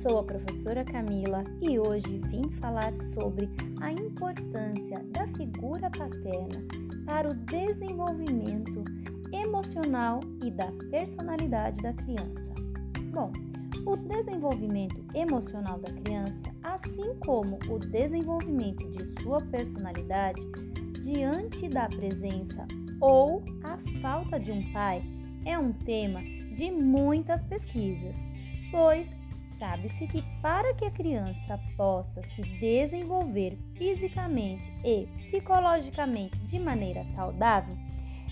sou a professora Camila e hoje vim falar sobre a importância da figura paterna para o desenvolvimento emocional e da personalidade da criança. Bom, o desenvolvimento emocional da criança, assim como o desenvolvimento de sua personalidade, diante da presença ou a falta de um pai, é um tema de muitas pesquisas, pois sabe-se que para que a criança possa se desenvolver fisicamente e psicologicamente de maneira saudável,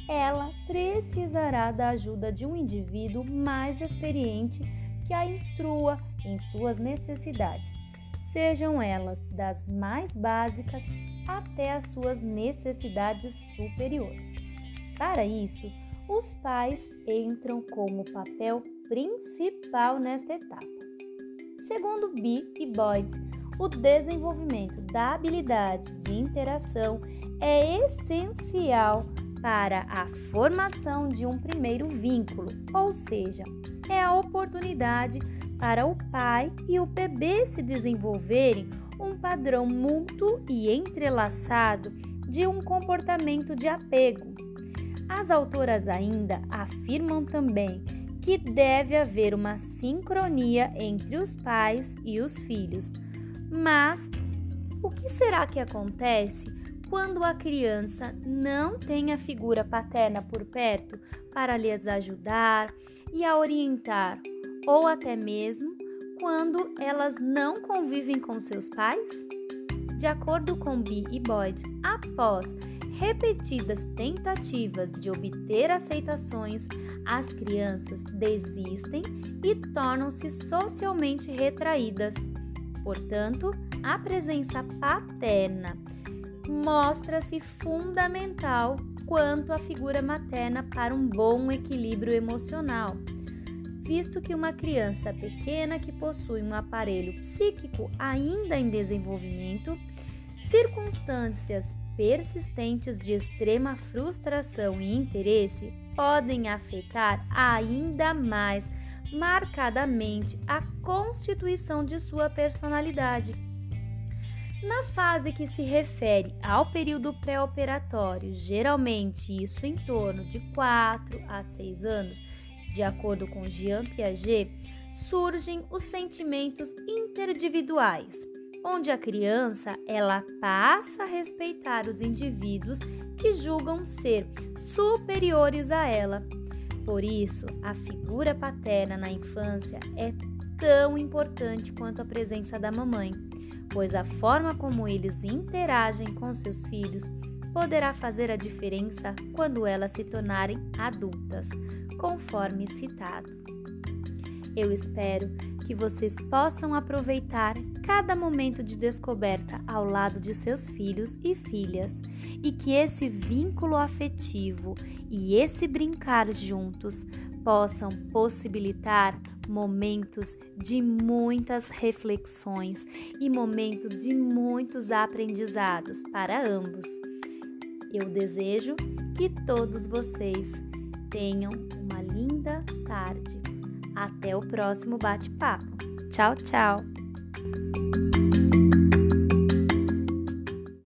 ela precisará da ajuda de um indivíduo mais experiente que a instrua em suas necessidades, sejam elas das mais básicas até as suas necessidades superiores. Para isso, os pais entram como papel principal nesta etapa. Segundo B e Boyd, o desenvolvimento da habilidade de interação é essencial para a formação de um primeiro vínculo, ou seja, é a oportunidade para o pai e o bebê se desenvolverem um padrão mútuo e entrelaçado de um comportamento de apego. As autoras ainda afirmam também que deve haver uma sincronia entre os pais e os filhos. Mas o que será que acontece quando a criança não tem a figura paterna por perto para lhes ajudar e a orientar, ou até mesmo quando elas não convivem com seus pais? De acordo com Bee e Boyd, após repetidas tentativas de obter aceitações, as crianças desistem e tornam-se socialmente retraídas. Portanto, a presença paterna mostra-se fundamental quanto à figura materna para um bom equilíbrio emocional, visto que uma criança pequena que possui um aparelho psíquico ainda em desenvolvimento, circunstâncias persistentes de extrema frustração e interesse podem afetar ainda mais marcadamente a constituição de sua personalidade. Na fase que se refere ao período pré-operatório, geralmente isso em torno de 4 a 6 anos, de acordo com Jean Piaget, surgem os sentimentos interindividuais, onde a criança ela passa a respeitar os indivíduos que julgam ser superiores a ela. Por isso, a figura paterna na infância é tão importante quanto a presença da mamãe pois a forma como eles interagem com seus filhos poderá fazer a diferença quando elas se tornarem adultas, conforme citado. Eu espero que vocês possam aproveitar cada momento de descoberta ao lado de seus filhos e filhas e que esse vínculo afetivo e esse brincar juntos possam possibilitar momentos de muitas reflexões e momentos de muitos aprendizados para ambos. Eu desejo que todos vocês tenham uma linda tarde. Até o próximo bate-papo. Tchau, tchau!